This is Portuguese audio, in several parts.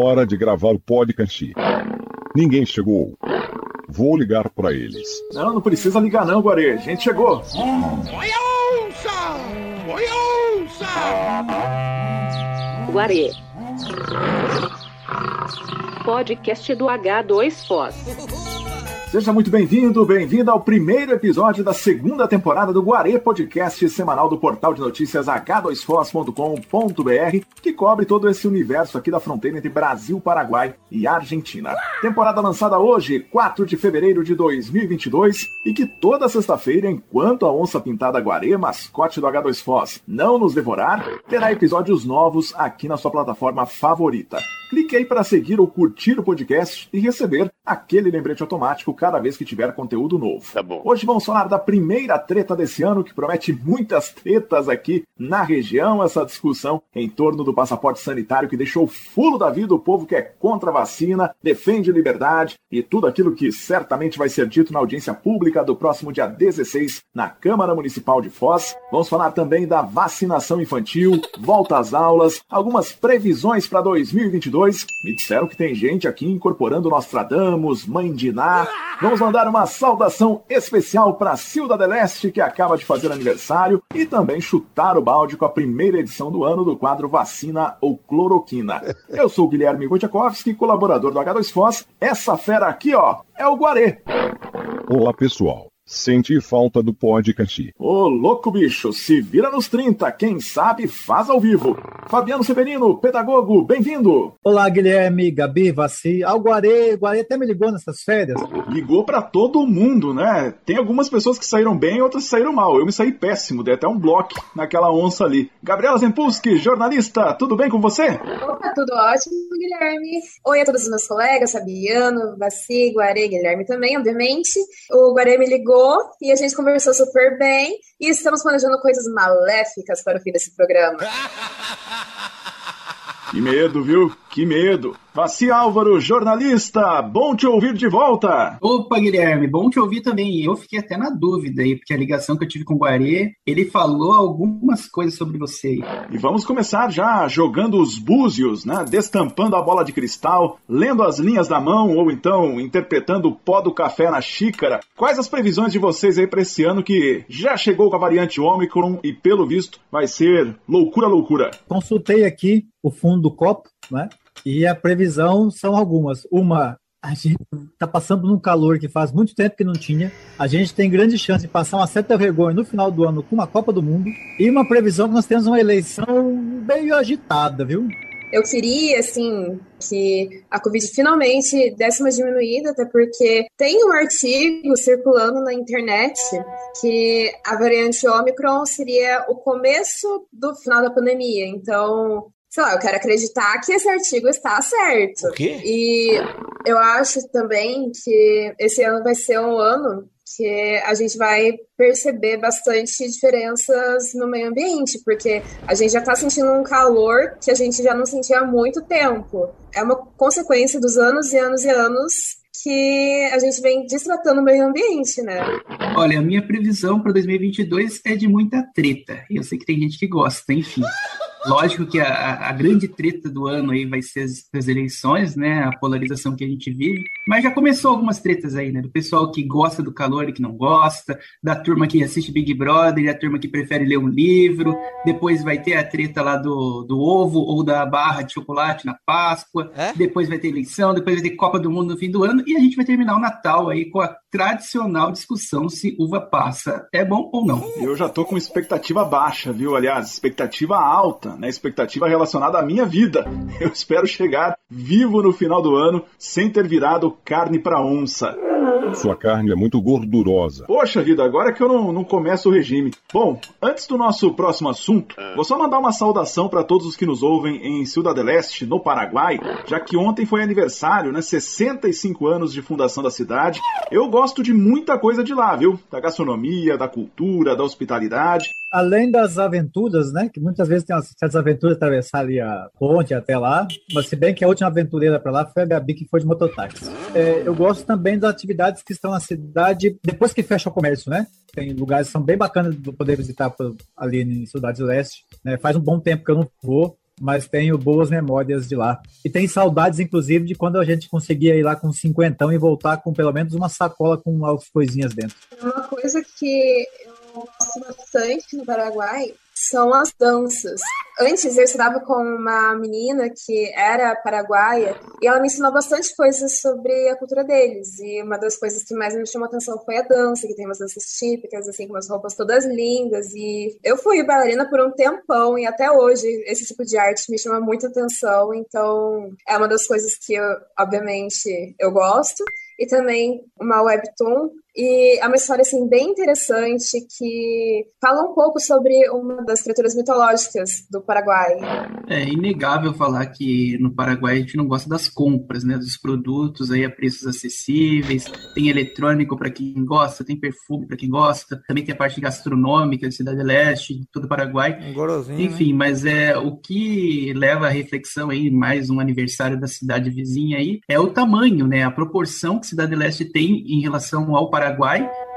Hora de gravar o podcast. Ninguém chegou. Vou ligar para eles. Não, não precisa ligar não, Guarê. A gente chegou. Guarê. Podcast do H2Foz. Seja muito bem-vindo, bem-vinda ao primeiro episódio da segunda temporada do Guarê Podcast semanal do portal de notícias h2foz.com.br, que cobre todo esse universo aqui da fronteira entre Brasil, Paraguai e Argentina. Temporada lançada hoje, 4 de fevereiro de 2022, e que toda sexta-feira, enquanto a onça pintada Guarê, mascote do H2Foz, não nos devorar, terá episódios novos aqui na sua plataforma favorita. Clique aí para seguir ou curtir o podcast e receber aquele lembrete automático cada vez que tiver conteúdo novo. Tá bom. Hoje vamos falar da primeira treta desse ano, que promete muitas tretas aqui na região, essa discussão em torno do passaporte sanitário que deixou fulo da vida o povo que é contra a vacina, defende liberdade e tudo aquilo que certamente vai ser dito na audiência pública do próximo dia 16 na Câmara Municipal de Foz. Vamos falar também da vacinação infantil, volta às aulas, algumas previsões para 2022. Me disseram que tem gente aqui incorporando Nostradamus, Mãe de Ná. Vamos mandar uma saudação especial para Silda Deleste, que acaba de fazer aniversário, e também chutar o balde com a primeira edição do ano do quadro Vacina ou Cloroquina. Eu sou o Guilherme Wojciechowski, colaborador do H2Foz. Essa fera aqui, ó, é o Guarê. Olá, pessoal. Senti falta do podcast. Ô, louco bicho, se vira nos 30, quem sabe faz ao vivo. Fabiano Severino, pedagogo, bem-vindo. Olá, Guilherme, Gabi, Vaci. O Guarê até me ligou nessas férias. Ligou pra todo mundo, né? Tem algumas pessoas que saíram bem, outras saíram mal. Eu me saí péssimo, dei até um bloco naquela onça ali. Gabriela Zempulski, jornalista, tudo bem com você? Opa, tudo ótimo, Guilherme. Oi a todos os meus colegas, Fabiano, Vaci, Guarê, Guilherme também, obviamente. O Guarê me ligou e a gente conversou super bem e estamos planejando coisas maléficas para o fim desse programa. Que medo, viu? Que medo. Vaci Álvaro, jornalista, bom te ouvir de volta. Opa, Guilherme, bom te ouvir também. Eu fiquei até na dúvida aí, porque a ligação que eu tive com o Guarê, ele falou algumas coisas sobre você aí. E vamos começar já jogando os búzios, né? Destampando a bola de cristal, lendo as linhas da mão ou então interpretando o pó do café na xícara. Quais as previsões de vocês aí para esse ano que já chegou com a variante Omicron e pelo visto vai ser loucura, loucura? Consultei aqui o fundo do copo, né? E a previsão são algumas. Uma, a gente está passando num calor que faz muito tempo que não tinha. A gente tem grande chance de passar uma certa vergonha no final do ano com uma Copa do Mundo. E uma previsão que nós temos uma eleição meio agitada, viu? Eu queria, assim, que a Covid finalmente desse uma diminuída, até porque tem um artigo circulando na internet que a variante Omicron seria o começo do final da pandemia. Então, sei lá, eu quero acreditar que esse artigo está certo. O quê? E eu acho também que esse ano vai ser um ano que a gente vai perceber bastante diferenças no meio ambiente, porque a gente já está sentindo um calor que a gente já não sentia há muito tempo. É uma consequência dos anos e anos e anos que a gente vem destratando o meio ambiente, né? Olha, a minha previsão para 2022 é de muita treta. E eu sei que tem gente que gosta, enfim. Lógico que a, a, grande treta do ano aí vai ser as, as, eleições, né? A polarização que a gente vive. Mas já começou algumas tretas aí, né? Do pessoal que gosta do calor e que não gosta, da turma que assiste Big Brother e a turma que prefere ler um livro. Depois vai ter a treta lá do, do ovo ou da barra de chocolate na Páscoa. É? Depois vai ter eleição, depois vai ter Copa do Mundo no fim do ano. E a gente vai terminar o Natal aí com a tradicional discussão se uva passa é bom ou não. Eu já tô com expectativa baixa, viu? Aliás, expectativa alta, né? Expectativa relacionada à minha vida. Eu espero chegar vivo no final do ano sem ter virado carne para onça. Sua carne é muito gordurosa. Poxa vida, agora que eu não, não começo o regime. Bom, antes do nosso próximo assunto, vou só mandar uma saudação para todos os que nos ouvem em Ciudad del Este, no Paraguai, já que ontem foi aniversário, né? 65 anos de fundação da cidade. Eu gosto de muita coisa de lá, viu? Da gastronomia, da cultura, da hospitalidade. Além das aventuras, né? Que muitas vezes tem umas certas aventuras atravessar ali a ponte até lá. Mas se bem que a última aventureira para lá foi a Gabi, que foi de mototáxi. É, eu gosto também das atividades que estão na cidade depois que fecha o comércio, né? Tem lugares que são bem bacanas de poder visitar ali em Cidade do Leste. Né? Faz um bom tempo que eu não vou. mas tenho boas memórias de lá. E tem saudades, inclusive, de quando a gente conseguia ir lá com cinquentão e voltar com pelo menos uma sacola com algumas coisinhas dentro. Uma coisa que eu bastante no Paraguai são as danças. Antes eu estava com uma menina que era paraguaia e ela me ensinou bastante coisas sobre a cultura deles. E uma das coisas que mais me chamou atenção foi a dança, que tem umas danças típicas, assim, com umas roupas todas lindas. E eu fui bailarina por um tempão e até hoje esse tipo de arte me chama muita atenção. Então é uma das coisas que, eu, obviamente, eu gosto e também uma webtoon. E é uma história assim, bem interessante que fala um pouco sobre uma das criaturas mitológicas do Paraguai. É inegável falar que no Paraguai a gente não gosta das compras, né, dos produtos aí a preços acessíveis. Tem eletrônico para quem gosta, tem perfume para quem gosta, também tem a parte gastronômica de Cidade Leste, de todo o Paraguai. Um Enfim, né? mas é o que leva à reflexão aí, mais um aniversário da cidade vizinha aí, é o tamanho, né, a proporção que Cidade Leste tem em relação ao Paraguai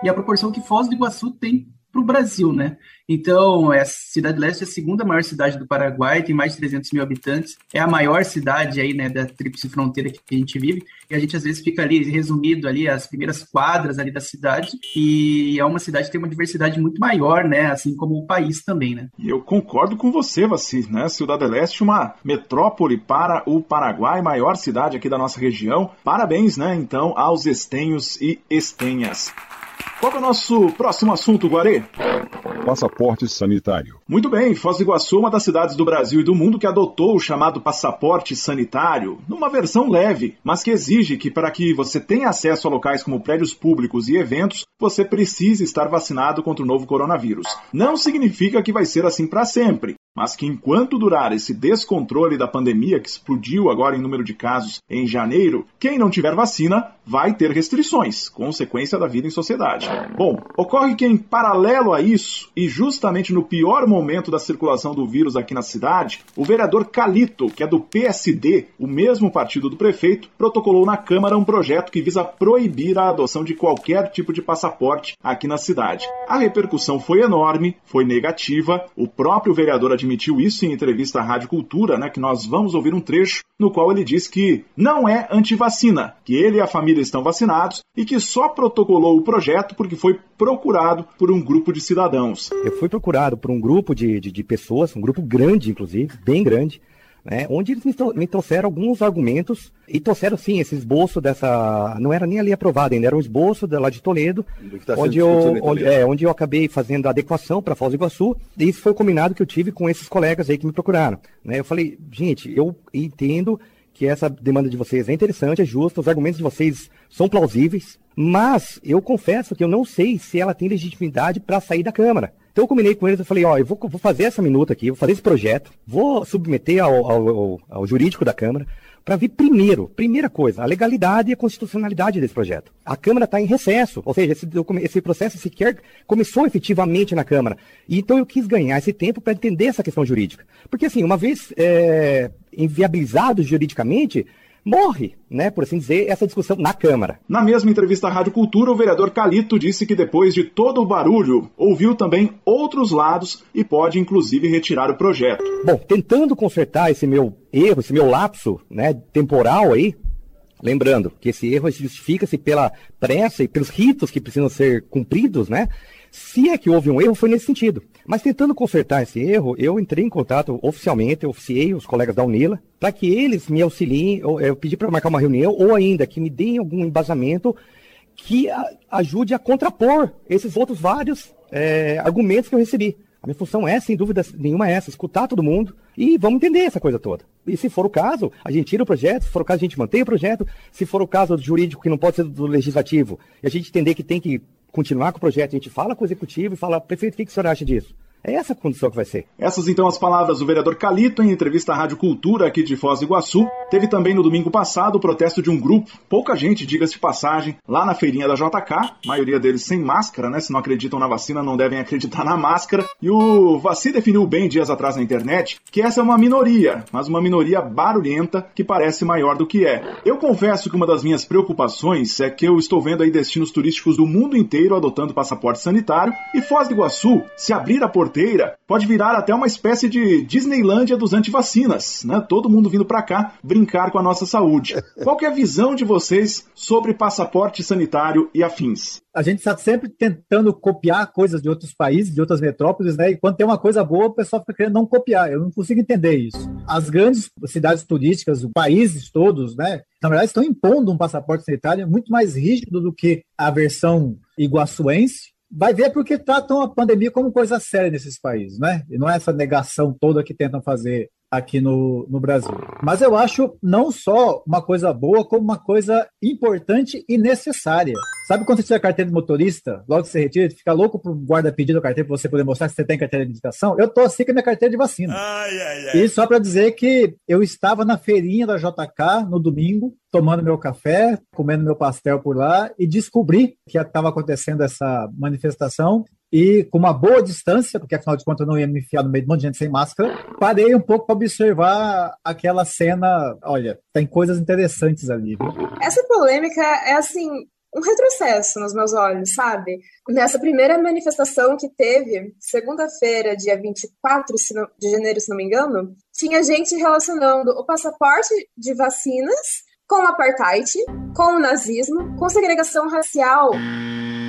e a proporção que Foz do Iguaçu tem para o Brasil, né? Então, é a Cidade Leste é a segunda maior cidade do Paraguai, tem mais de 300 mil habitantes, é a maior cidade aí, né, da tríplice fronteira que a gente vive, e a gente às vezes fica ali resumido ali as primeiras quadras ali da cidade, e é uma cidade que tem uma diversidade muito maior, né, assim como o país também, né? Eu concordo com você, Vassi, né? Cidade Leste, uma metrópole para o Paraguai, maior cidade aqui da nossa região. Parabéns, né, então, aos estenhos e estenhas. Qual é o nosso próximo assunto, Guarê? Passaporte sanitário. Muito bem, Foz do Iguaçu é uma das cidades do Brasil e do mundo que adotou o chamado passaporte sanitário, numa versão leve, mas que exige que para que você tenha acesso a locais como prédios públicos e eventos, você precise estar vacinado contra o novo coronavírus. Não significa que vai ser assim para sempre mas que enquanto durar esse descontrole da pandemia que explodiu agora em número de casos em janeiro, quem não tiver vacina vai ter restrições, consequência da vida em sociedade. Bom, ocorre que em paralelo a isso, e justamente no pior momento da circulação do vírus aqui na cidade, o vereador Calito, que é do PSD, o mesmo partido do prefeito, protocolou na Câmara um projeto que visa proibir a adoção de qualquer tipo de passaporte aqui na cidade. A repercussão foi enorme, foi negativa, o próprio vereador admitiu isso em entrevista à Rádio Cultura, né, que nós vamos ouvir um trecho no qual ele diz que não é antivacina, que ele e a família estão vacinados e que só protocolou o projeto porque foi procurado por um grupo de cidadãos. Eu fui procurado por um grupo de, de, de pessoas, um grupo grande, inclusive, bem grande, né, onde eles me, me, trouxeram alguns argumentos e trouxeram sim esse esboço dessa. Não era nem ali aprovado ainda, era um esboço de, lá de Toledo, tá onde, eu, onde, é, onde eu acabei fazendo a adequação para Foz do Iguaçu, e isso foi o combinado que eu tive com esses colegas aí que me procuraram. Né, eu falei, gente, eu entendo que essa demanda de vocês é interessante, é justa, os argumentos de vocês são plausíveis, mas eu confesso que eu não sei se ela tem legitimidade para sair da Câmara. Então eu combinei com eles, eu falei, ó, eu vou, vou fazer essa minuta aqui, vou fazer esse projeto, vou submeter ao, ao, ao, ao jurídico da Câmara, para ver primeiro, primeira coisa, a legalidade e a constitucionalidade desse projeto. A Câmara está em recesso, ou seja, esse, esse, processo sequer começou efetivamente na Câmara. E, então eu quis ganhar esse tempo para entender essa questão jurídica. Porque assim, uma vez é, inviabilizado juridicamente, morre, né, por assim dizer, essa discussão na Câmara. Na mesma entrevista à Rádio Cultura, o vereador Calito disse que depois de todo o barulho, ouviu também outros lados e pode inclusive retirar o projeto. Bom, tentando consertar esse meu erro, esse meu lapso, né, temporal aí, lembrando que esse erro justifica-se pela pressa e pelos ritos que precisam ser cumpridos, né? Se é que houve um erro, foi nesse sentido. Mas tentando consertar esse erro, eu entrei em contato oficialmente, oficiei os colegas da Unila, para que eles me auxiliem, eu, eu pedi para marcar uma reunião, ou ainda que me deem algum embasamento que a, ajude a contrapor esses outros vários é, argumentos que eu recebi. A minha função é, sem dúvida nenhuma, essa, escutar todo mundo e vamos entender essa coisa toda. E se for o caso, a gente tira o projeto, se for o caso, a gente mantém o projeto, se for o caso do jurídico que não pode ser do legislativo, e a gente entender que tem que continuar com o projeto, a gente fala com o executivo e fala, prefeito, o que, que o senhor acha disso? É essa a condição que vai ser. Essas então as palavras do vereador Calito em entrevista à Rádio Cultura aqui de Foz do Iguaçu. Teve também no domingo passado o protesto de um grupo, pouca gente, diga-se de passagem, lá na feirinha da JK, maioria deles sem máscara, né? Se não acreditam na vacina, não devem acreditar na máscara. E o Vaci definiu bem dias atrás na internet que essa é uma minoria, mas uma minoria barulhenta que parece maior do que é. Eu confesso que uma das minhas preocupações é que eu estou vendo aí destinos turísticos do mundo inteiro adotando passaporte sanitário e Foz do Iguaçu, se abrir a porteira, pode virar até uma espécie de Disneylândia dos antivacinas, né? Todo mundo vindo para cá brincar com a nossa saúde. Qual é a visão de vocês sobre passaporte sanitário e afins? a gente está sempre tentando copiar coisas de outros países, de outras metrópoles, né? E quando tem uma coisa boa, o pessoal fica querendo não copiar. Eu não consigo entender isso. As grandes cidades turísticas, os países todos, né? Na verdade, estão impondo um passaporte sanitário muito mais rígido do que a versão iguaçuense. Vai ver porque tratam a pandemia como coisa séria nesses países, né? E não é essa negação toda que tentam fazer aqui no, no Brasil. Mas eu acho não só uma coisa boa, como uma coisa importante e necessária. Sabe quando você tira a carteira de motorista, logo que você retira, fica louco pro guarda pedir a carteira para você poder mostrar que você tem carteira de identificação? Eu tô assim com a minha carteira de vacina. Ai, ai, ai. E só para dizer que eu estava na feirinha da JK no domingo, tomando meu café, comendo meu pastel por lá e descobri que estava acontecendo essa manifestação e com uma boa distância, porque afinal de contas eu não ia me enfiar no meio de um monte de gente sem máscara, parei um pouco para observar aquela cena. Olha, tem coisas interessantes ali. Essa polêmica é assim. Um retrocesso nos meus olhos, sabe? Nessa primeira manifestação que teve, segunda-feira, dia 24 de janeiro, se não me engano, tinha gente relacionando o passaporte de vacinas com o apartheid, com o nazismo, com segregação racial.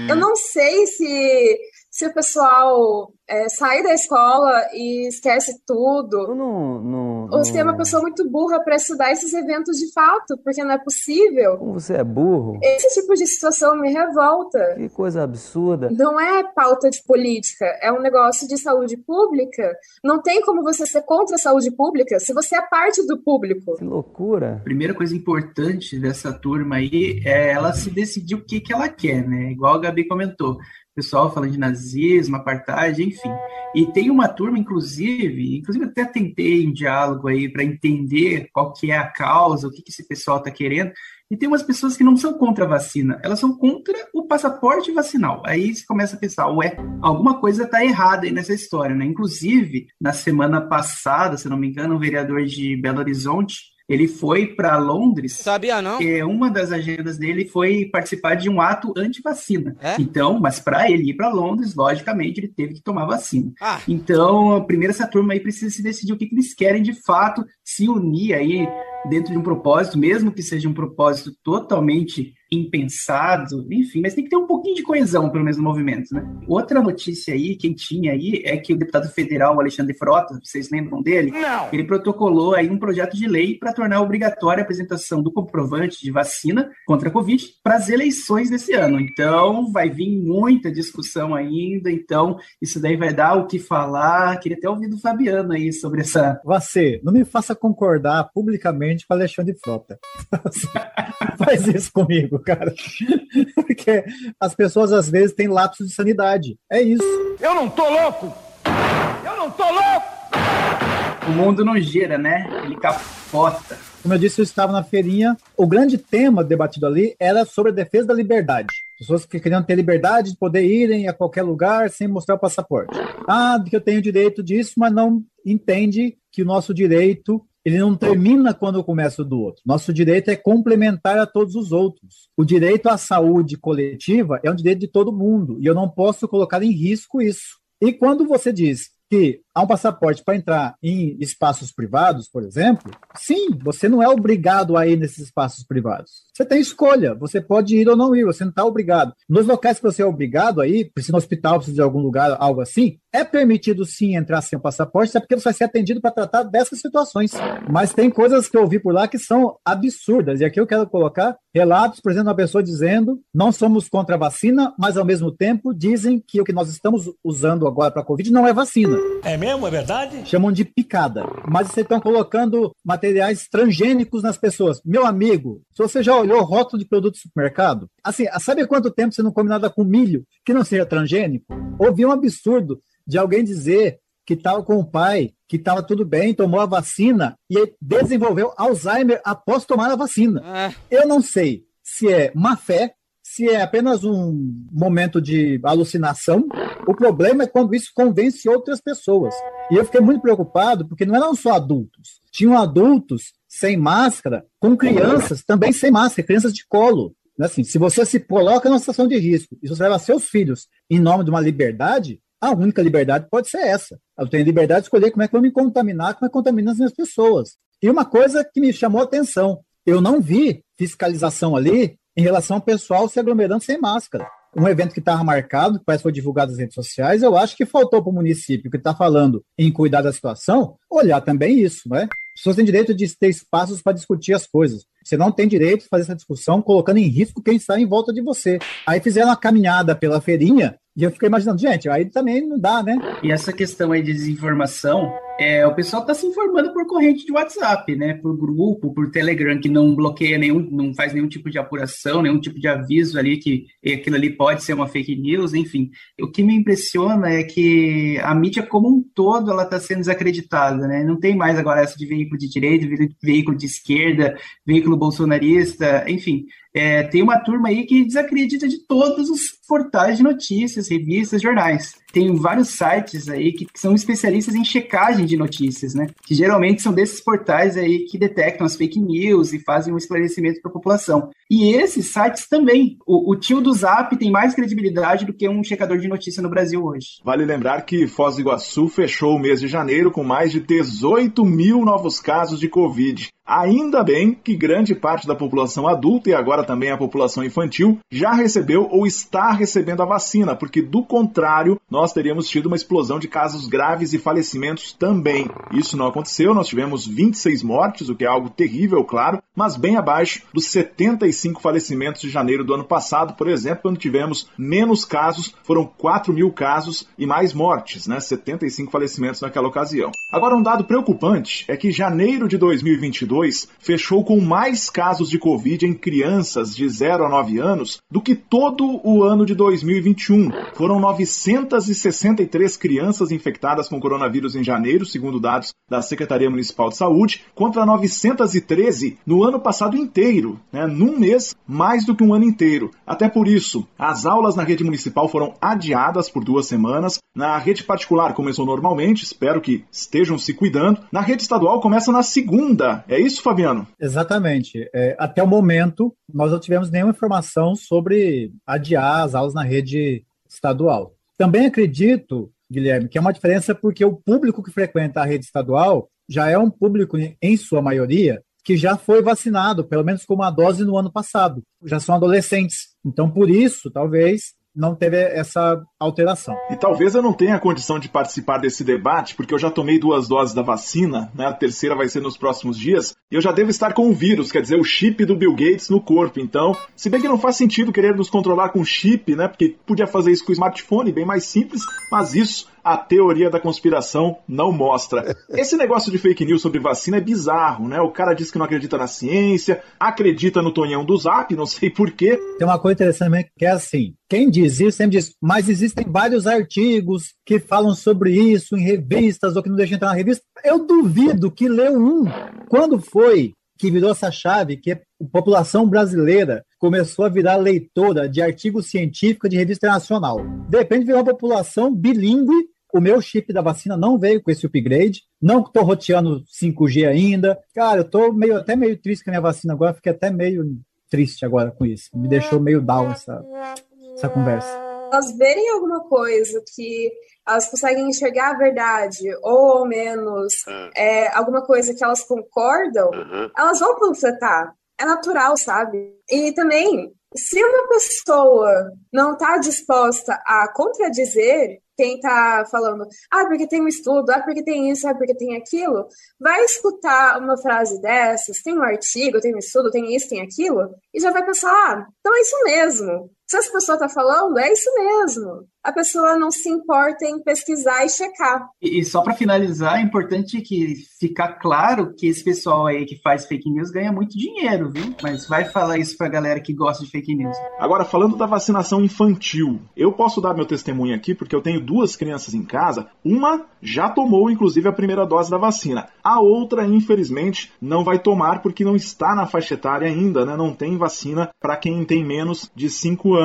Eu não sei se se o pessoal é, sai da escola e esquece tudo. Não, não, ou se é uma pessoa muito burra para estudar esses eventos de fato, porque não é possível. Como você é burro? Esse tipo de situação me revolta. Que coisa absurda. Não é pauta de política, é um negócio de saúde pública. Não tem como você ser contra a saúde pública se você é parte do público. Que loucura. Primeira coisa importante dessa turma aí é ela se decidir o que, que ela quer, né? Igual a Gabi comentou pessoal falando de nazismo, apartheid, enfim. E tem uma turma, inclusive, inclusive até tentei um diálogo aí para entender qual que é a causa, o que, que esse pessoal está querendo. E tem umas pessoas que não são contra a vacina, elas são contra o passaporte vacinal. Aí você começa a pensar, ué, alguma coisa está errada aí nessa história, né? Inclusive, na semana passada, se não me engano, um vereador de Belo Horizonte ele foi para Londres. Sabia não? E uma das agendas dele foi participar de um ato anti-vacina. É? Então, mas para ele ir para Londres, logicamente, ele teve que tomar vacina. Ah. Então, primeiro essa turma aí precisa se decidir o que, que eles querem de fato, se unir aí dentro de um propósito, mesmo que seja um propósito totalmente impensado, enfim, mas tem que ter um pouquinho de coesão, pelo menos, no movimento, né? Outra notícia aí, quem tinha aí, é que o deputado federal Alexandre Frota, vocês lembram dele? Não. Ele protocolou aí um projeto de lei para tornar obrigatória a apresentação do comprovante de vacina contra a Covid para as eleições desse ano. Então, vai vir muita discussão ainda, então isso daí vai dar o que falar. Queria até ouvir do Fabiano aí sobre essa... Você, não me faça concordar publicamente com Alexandre Frota. Faz isso comigo cara. Porque as pessoas às vezes têm lapsos de sanidade. É isso. Eu não tô louco! Eu não tô louco! O mundo não gira, né? Ele capota. Como eu disse, eu estava na feirinha. O grande tema debatido ali era sobre a defesa da liberdade. Pessoas que queriam ter liberdade de poder irem a qualquer lugar sem mostrar o passaporte. Ah, que eu tenho direito disso, mas não entende que o nosso direito ele não termina quando começa o do outro. Nosso direito é complementar a todos os outros. O direito à saúde coletiva é um direito de todo mundo e eu não posso colocar em risco isso. E quando você diz que há um passaporte para entrar em espaços privados, por exemplo, sim, você não é obrigado a ir nesses espaços privados. Você tem escolha, você pode ir ou não ir, você não está obrigado. Nos locais que você é obrigado a ir, se no hospital, precisa de algum lugar, algo assim, é permitido sim entrar sem o passaporte, é porque você vai ser atendido para tratar dessas situações. Mas tem coisas que eu ouvi por lá que são absurdas, e aqui eu quero colocar relatos, por exemplo, uma pessoa dizendo: não somos contra a vacina, mas ao mesmo tempo dizem que o que nós estamos usando agora para a Covid não é vacina. É mesmo? É verdade? Chamam de picada. Mas vocês estão colocando materiais transgênicos nas pessoas. Meu amigo, se você já olhou o rótulo de produto do supermercado, assim, sabe quanto tempo você não come nada com milho que não seja transgênico? Ouvi um absurdo de alguém dizer que estava com o pai, que estava tudo bem, tomou a vacina e desenvolveu Alzheimer após tomar a vacina. Ah. Eu não sei se é má fé, se é apenas um momento de alucinação. O problema é quando isso convence outras pessoas. E eu fiquei muito preocupado, porque não eram só adultos. Tinham adultos sem máscara, com crianças também sem máscara, crianças de colo. Assim, se você se coloca numa situação de risco e você leva seus filhos em nome de uma liberdade, a única liberdade pode ser essa. Eu tenho liberdade de escolher como é que eu vou me contaminar, como é que contamina as minhas pessoas. E uma coisa que me chamou a atenção, eu não vi fiscalização ali em relação ao pessoal se aglomerando sem máscara. Um evento que estava marcado, que parece que foi divulgado nas redes sociais, eu acho que faltou para o município que está falando em cuidar da situação, olhar também isso, né? As pessoas têm direito de ter espaços para discutir as coisas. Você não tem direito de fazer essa discussão colocando em risco quem está em volta de você. Aí fizeram uma caminhada pela feirinha e eu fiquei imaginando, gente, aí também não dá, né? E essa questão aí de desinformação, é, o pessoal está se informando por corrente de WhatsApp, né? Por grupo, por Telegram, que não bloqueia nenhum, não faz nenhum tipo de apuração, nenhum tipo de aviso ali que aquilo ali pode ser uma fake news, enfim. O que me impressiona é que a mídia como um todo ela está sendo desacreditada, né? Não tem mais agora essa de veículo de direita, veículo de esquerda, veículo bolsonarista, enfim. É, tem uma turma aí que desacredita de todos os portais de notícias, revistas, jornais. Tem vários sites aí que são especialistas em checagem de notícias, né? Que geralmente são desses portais aí que detectam as fake news e fazem um esclarecimento para a população. E esses sites também. O, o tio do Zap tem mais credibilidade do que um checador de notícia no Brasil hoje. Vale lembrar que Foz do Iguaçu fechou o mês de janeiro com mais de 18 mil novos casos de Covid. Ainda bem que grande parte da população adulta e agora também a população infantil já recebeu ou está recebendo a vacina, porque do contrário, nós teríamos tido uma explosão de casos graves e falecimentos também. Isso não aconteceu, nós tivemos 26 mortes, o que é algo terrível, claro, mas bem abaixo dos 75 falecimentos de janeiro do ano passado, por exemplo, quando tivemos menos casos, foram 4 mil casos e mais mortes, né? 75 falecimentos naquela ocasião. Agora, um dado preocupante é que janeiro de 2022 fechou com mais casos de Covid em crianças de 0 a 9 anos do que todo o ano de 2021. Foram 963 crianças infectadas com coronavírus em janeiro, segundo dados da Secretaria Municipal de Saúde, contra 913 no ano passado inteiro, né? num mês, mais do que um ano inteiro. Até por isso, as aulas na rede municipal foram adiadas por duas semanas. Na rede particular começou normalmente, espero que estejam se cuidando. Na rede estadual começa na segunda. É isso, Fabiano? Exatamente. É, até o momento, nós não tivemos nenhuma informação sobre adiar as aulas na rede estadual. Também acredito, Guilherme, que é uma diferença porque o público que frequenta a rede estadual já é um público, em sua maioria, que já foi vacinado, pelo menos com uma dose no ano passado. Já são adolescentes. Então, por isso, talvez não teve essa alteração. E talvez eu não tenha condição de participar desse debate, porque eu já tomei duas doses da vacina, né? A terceira vai ser nos próximos dias, e eu já devo estar com o vírus, quer dizer, o chip do Bill Gates no corpo. Então, se bem que não faz sentido querer nos controlar com chip, né? Porque podia fazer isso com o smartphone, bem mais simples, mas isso a teoria da conspiração não mostra. Esse negócio de fake news sobre vacina é bizarro, né? O cara diz que não acredita na ciência, acredita no Tonhão do Zap, não sei porquê. Tem uma coisa interessante que é assim: quem diz isso sempre diz, mas existem vários artigos que falam sobre isso em revistas ou que não deixam entrar na revista. Eu duvido que leu um. Quando foi que virou essa chave, que a população brasileira começou a virar leitora de artigos científicos de revista internacional. De uma população bilíngue. O meu chip da vacina não veio com esse upgrade. Não estou roteando 5G ainda. Cara, eu estou meio, até meio triste com a minha vacina agora. Fiquei até meio triste agora com isso. Me deixou meio down essa, essa conversa. Elas verem alguma coisa que elas conseguem enxergar a verdade, ou ao menos é, alguma coisa que elas concordam, elas vão panfletar. É natural, sabe? E também, se uma pessoa não está disposta a contradizer quem está falando, ah, porque tem um estudo, ah, porque tem isso, ah, porque tem aquilo, vai escutar uma frase dessas, tem um artigo, tem um estudo, tem isso, tem aquilo, e já vai pensar, ah, então é isso mesmo. Se essa pessoa está falando, é isso mesmo. A pessoa não se importa em pesquisar e checar. E, e só para finalizar, é importante que ficar claro que esse pessoal aí que faz fake news ganha muito dinheiro, viu? Mas vai falar isso para a galera que gosta de fake news. Agora, falando da vacinação infantil, eu posso dar meu testemunho aqui porque eu tenho duas crianças em casa. Uma já tomou, inclusive, a primeira dose da vacina. A outra, infelizmente, não vai tomar porque não está na faixa etária ainda, né? Não tem vacina para quem tem menos de 5 anos.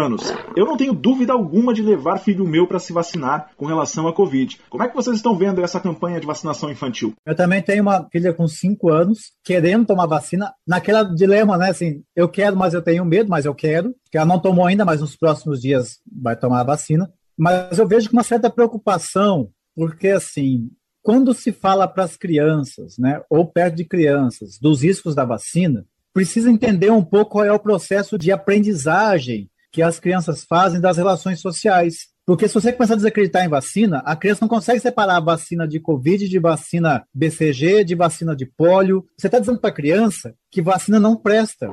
Eu não tenho dúvida alguma de levar filho meu para se vacinar com relação à Covid. Como é que vocês estão vendo essa campanha de vacinação infantil? Eu também tenho uma filha com 5 anos querendo tomar vacina, naquela dilema, né? Assim, eu quero, mas eu tenho medo, mas eu quero. Que ela não tomou ainda, mas nos próximos dias vai tomar a vacina. Mas eu vejo com uma certa preocupação, porque assim, quando se fala para as crianças, né, ou perto de crianças, dos riscos da vacina, precisa entender um pouco qual é o processo de aprendizagem que as crianças fazem das relações sociais. Porque se você começar a desacreditar em vacina, a criança não consegue separar a vacina de Covid de vacina BCG, de vacina de polio. Você está dizendo para a criança que vacina não presta.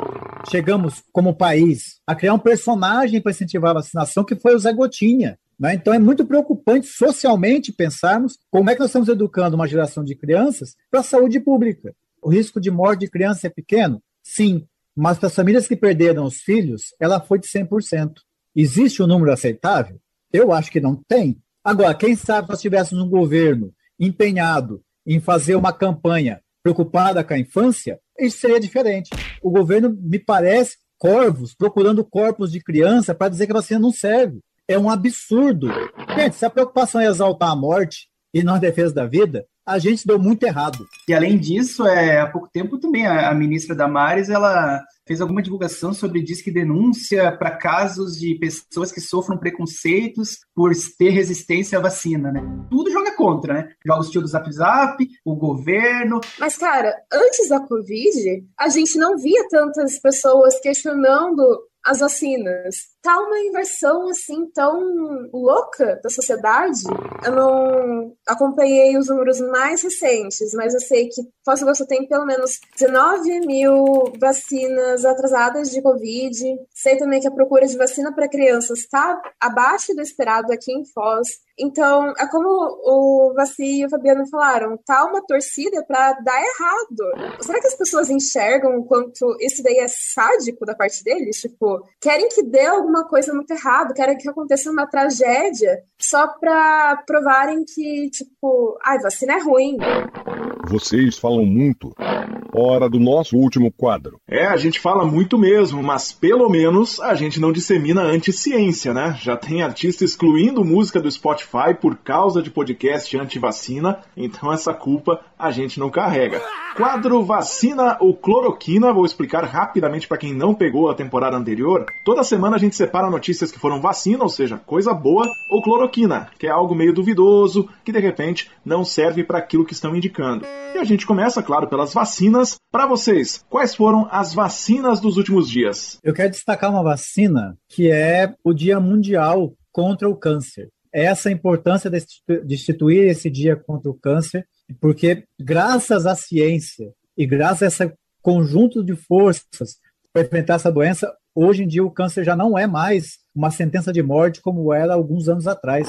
Chegamos, como país, a criar um personagem para incentivar a vacinação, que foi o Zé Gotinha. Né? Então é muito preocupante socialmente pensarmos como é que nós estamos educando uma geração de crianças para a saúde pública. O risco de morte de criança é pequeno? Sim, mas para as famílias que perderam os filhos, ela foi de 100%. Existe um número aceitável? Eu acho que não tem. Agora, quem sabe se nós tivéssemos um governo empenhado em fazer uma campanha preocupada com a infância, isso seria diferente. O governo, me parece, corvos procurando corpos de criança para dizer que a vacina não serve. É um absurdo. Gente, se a preocupação é exaltar a morte e não a defesa da vida, a gente deu muito errado. E além disso, é, há pouco tempo também a, a ministra Damares, ela fez alguma divulgação sobre disque denúncia para casos de pessoas que sofram preconceitos por ter resistência à vacina, né? Tudo joga contra, né? Joga o estilo do Zap Zap, o governo. Mas, cara, antes da Covid, a gente não via tantas pessoas questionando as vacinas. Tá uma inversão assim tão louca da sociedade. Eu não acompanhei os números mais recentes, mas eu sei que Foz do tem pelo menos 19 mil vacinas atrasadas de Covid. Sei também que a procura de vacina para crianças está abaixo do esperado aqui em Foz. Então, é como o Vassi e o Fabiano falaram, tá uma torcida para dar errado. Será que as pessoas enxergam o quanto isso daí é sádico da parte deles? Tipo, querem que dê alguma coisa muito errado, querem que aconteça uma tragédia só para provarem que, tipo, ai, vacina é ruim. Vocês falam muito. Hora do nosso último quadro. É, a gente fala muito mesmo, mas pelo menos a gente não dissemina anti-ciência, né? Já tem artista excluindo música do Spotify por causa de podcast anti-vacina, então essa culpa a gente não carrega. Quadro Vacina ou Cloroquina, vou explicar rapidamente para quem não pegou a temporada anterior. Toda semana a gente separa notícias que foram vacina, ou seja, coisa boa, ou cloroquina, que é algo meio duvidoso, que de repente não serve para aquilo que estão indicando. E a gente começa, claro, pelas vacinas para vocês, quais foram as vacinas dos últimos dias? Eu quero destacar uma vacina que é o Dia Mundial contra o Câncer. Essa importância de instituir esse dia contra o câncer, porque graças à ciência e graças a esse conjunto de forças para enfrentar essa doença, hoje em dia o câncer já não é mais uma sentença de morte como era alguns anos atrás.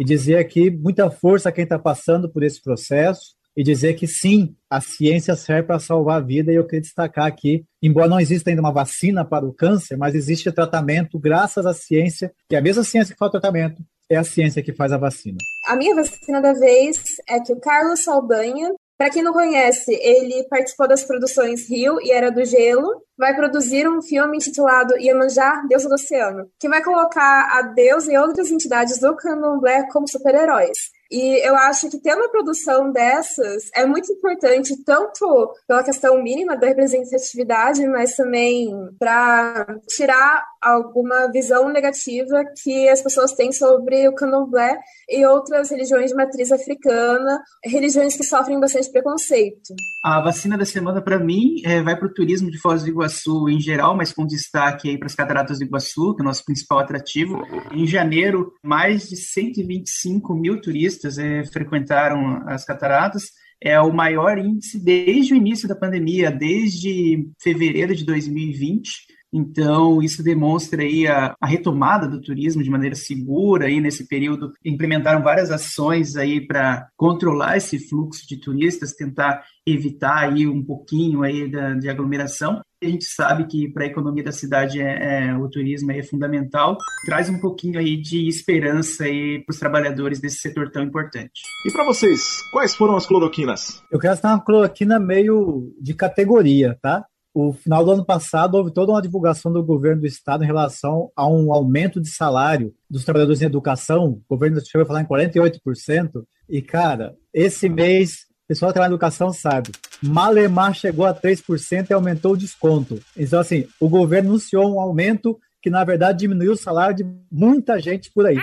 E dizer aqui muita força a quem está passando por esse processo, e dizer que sim, a ciência serve para salvar a vida, e eu queria destacar aqui, embora não exista ainda uma vacina para o câncer, mas existe tratamento graças à ciência, que é a mesma ciência que faz o tratamento, é a ciência que faz a vacina. A minha vacina da vez é que o Carlos Saldanha, para quem não conhece, ele participou das produções Rio e Era do Gelo, vai produzir um filme intitulado Iemanjá, Deusa do Oceano, que vai colocar a Deus e outras entidades do candomblé como super-heróis. E eu acho que ter uma produção dessas é muito importante, tanto pela questão mínima da representatividade, mas também para tirar alguma visão negativa que as pessoas têm sobre o candomblé e outras religiões de matriz africana, religiões que sofrem bastante preconceito. A vacina da semana, para mim, é, vai para o turismo de Foz do Iguaçu em geral, mas com destaque para as Cataratas do Iguaçu, que é o nosso principal atrativo. Em janeiro, mais de 125 mil turistas é, frequentaram as cataratas. É o maior índice desde o início da pandemia, desde fevereiro de 2020. Então, isso demonstra aí a, a retomada do turismo de maneira segura aí nesse período. Implementaram várias ações aí para controlar esse fluxo de turistas, tentar evitar aí um pouquinho aí da, de aglomeração. A gente sabe que para a economia da cidade é, é, o turismo é fundamental, traz um pouquinho aí de esperança aí para os trabalhadores desse setor tão importante. E para vocês, quais foram as cloroquinas? Eu quero estar uma cloroquina meio de categoria, tá? O final do ano passado houve toda uma divulgação do governo do estado em relação a um aumento de salário dos trabalhadores em educação. O governo chegou a falar em 48%. E, cara, esse mês o pessoal que trabalha na educação sabe. Malemar chegou a 3% e aumentou o desconto. Então, assim, o governo anunciou um aumento que, na verdade, diminuiu o salário de muita gente por aí.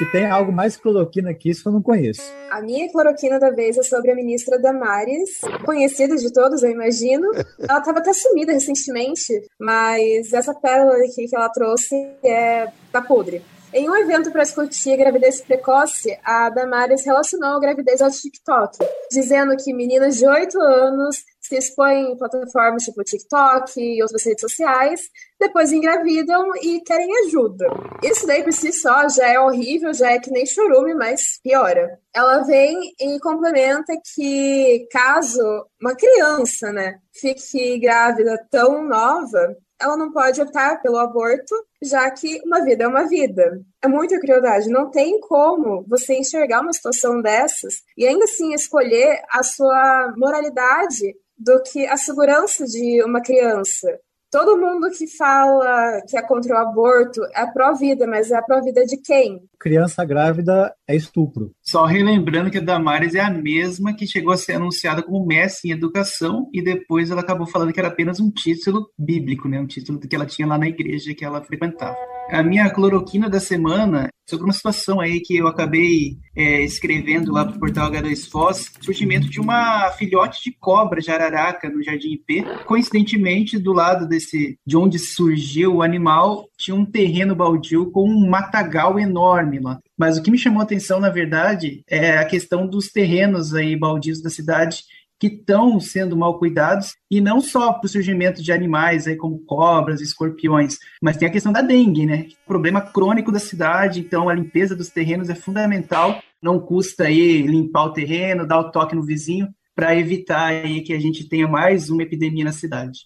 Se tem algo mais cloroquina que isso, eu não conheço. A minha cloroquina da vez é sobre a ministra Damares, conhecida de todos, eu imagino. Ela estava até sumida recentemente, mas essa pérola aqui que ela trouxe é tá podre. Em um evento para discutir gravidez precoce, a Damares relacionou a gravidez ao TikTok, dizendo que meninas de 8 anos se expõem em plataformas tipo TikTok e outras redes sociais, depois engravidam e querem ajuda. Isso daí por si só já é horrível, já é que nem chorume, mas piora. Ela vem e complementa que caso uma criança, né, fique grávida tão nova, ela não pode optar pelo aborto, já que uma vida é uma vida. É muita crueldade. Não tem como você enxergar uma situação dessas e ainda assim escolher a sua moralidade do que a segurança de uma criança. Todo mundo que fala que é contra o aborto é pró-vida, mas é pró-vida de quem? Criança grávida é estupro. Só relembrando que a Damares é a mesma que chegou a ser anunciada como mestre em educação e depois ela acabou falando que era apenas um título bíblico, né? um título que ela tinha lá na igreja que ela frequentava. A minha cloroquina da semana sobre uma situação aí que eu acabei é, escrevendo lá para o portal H2 Foz, surgimento de uma filhote de cobra de araraca no Jardim IP. Coincidentemente, do lado desse de onde surgiu o animal, tinha um terreno baldio com um matagal enorme lá. Mas o que me chamou a atenção, na verdade, é a questão dos terrenos aí baldios da cidade que estão sendo mal cuidados, e não só para o surgimento de animais aí como cobras, escorpiões, mas tem a questão da dengue, né? Problema crônico da cidade, então a limpeza dos terrenos é fundamental, não custa aí limpar o terreno, dar o toque no vizinho, para evitar aí que a gente tenha mais uma epidemia na cidade.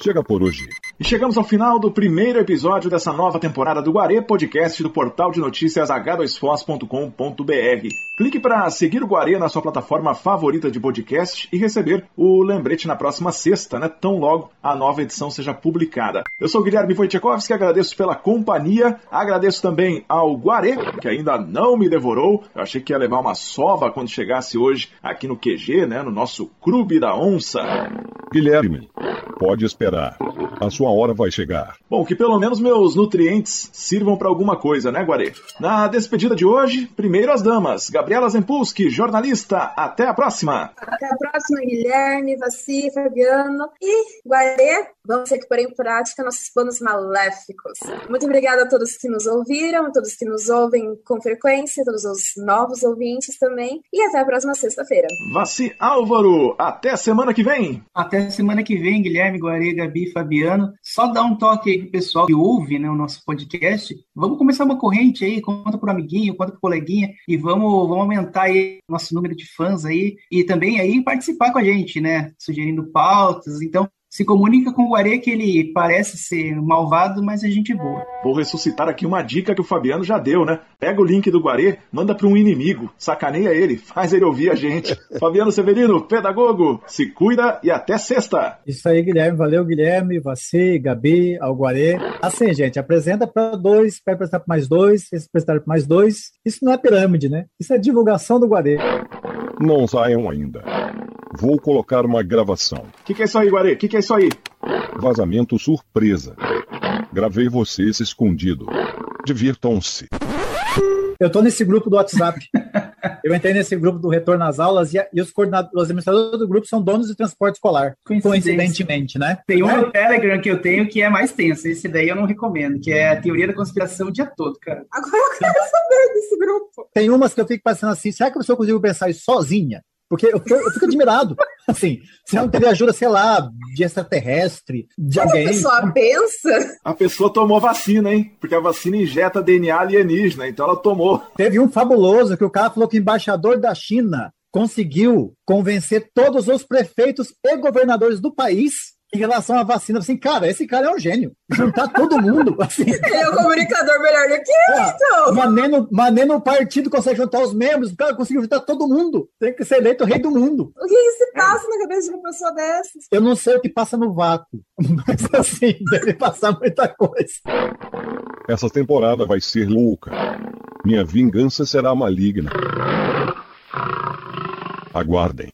Chega por hoje. E chegamos ao final do primeiro episódio dessa nova temporada do Guarê Podcast do portal de notícias h2fos.com.br. Clique para seguir o Guarê na sua plataforma favorita de podcast e receber o lembrete na próxima sexta, né? Tão logo a nova edição seja publicada. Eu sou Guilherme Wojciechowski, agradeço pela companhia, agradeço também ao Guarê, que ainda não me devorou. Eu achei que ia levar uma sova quando chegasse hoje aqui no QG, né? No nosso Clube da Onça. Guilherme, pode esperar. A sua hora vai chegar. Bom, que pelo menos meus nutrientes sirvam para alguma coisa, né, Guarê? Na despedida de hoje, primeiro as damas. Gabriela Zempulski, jornalista. Até a próxima. Até a próxima, Guilherme, Vassi, Fabiano e Guarê. Vamos ter que pôr em prática nossos planos maléficos. Muito obrigada a todos que nos ouviram, a todos que nos ouvem com frequência, a todos os novos ouvintes também. E até a próxima sexta-feira. Vassi Álvaro, até semana que vem. Até semana que vem, Guilherme, Guarê, Gabi, Fabiano. Só dá um toque aí pro pessoal que ouve né, o nosso podcast. Vamos começar uma corrente aí, conta pro amiguinho, conta pro coleguinha e vamos, vamos aumentar aí nosso número de fãs aí e também aí participar com a gente, né? Sugerindo pautas. Então, se comunica com o Guarê que ele parece ser malvado, mas é gente boa. Vou ressuscitar aqui uma dica que o Fabiano já deu, né? Pega o link do Guarê, manda para um inimigo, sacaneia ele, faz ele ouvir a gente. Fabiano Severino, pedagogo, se cuida e até sexta. Isso aí, Guilherme. Valeu, Guilherme, você, Gabi, ao Guarê. Assim, gente, apresenta para dois, vai apresentar para mais dois, esse apresentar para mais dois. Isso não é pirâmide, né? Isso é divulgação do Guarê. Não saiam ainda. Vou colocar uma gravação. O que, que é isso aí, Guarê? O que, que é isso aí? Vazamento surpresa. Gravei vocês escondido. Divirtam-se. Eu tô nesse grupo do WhatsApp. Eu entrei nesse grupo do Retorno às Aulas e, a, e os coordenadores, os administradores do grupo são donos de transporte escolar. Coincidentemente, né? Tem um é? no Telegram que eu tenho que é mais tenso. Esse daí eu não recomendo, que é a teoria da conspiração o dia todo, cara. Agora eu quero saber desse grupo. Tem umas que eu fico pensando assim, será que eu consigo pensar isso sozinha? Porque eu, fico- eu fico admirado. Assim, se não teve ajuda, sei lá, de extraterrestre, de Como a alguém. pessoa pensa, A pessoa tomou vacina, hein? Porque a vacina injeta DNA alienígena, então ela tomou. Teve um fabuloso que o cara falou que o embaixador da China conseguiu convencer todos os prefeitos e governadores do país em relação à vacina. Assim, cara, esse cara é um gênio. Juntar todo mundo, assim. ele é o comunicador melhor do que eu, Ah, então. Mas nem, no, no partido consegue juntar os membros. O cara conseguiu juntar todo mundo. Tem que ser eleito rei do mundo. O que, que se passa na cabeça de uma pessoa dessas? Eu não sei o que passa no vácuo, mas assim, deve passar muita coisa. Essa temporada vai ser louca. Minha vingança será maligna. Aguardem.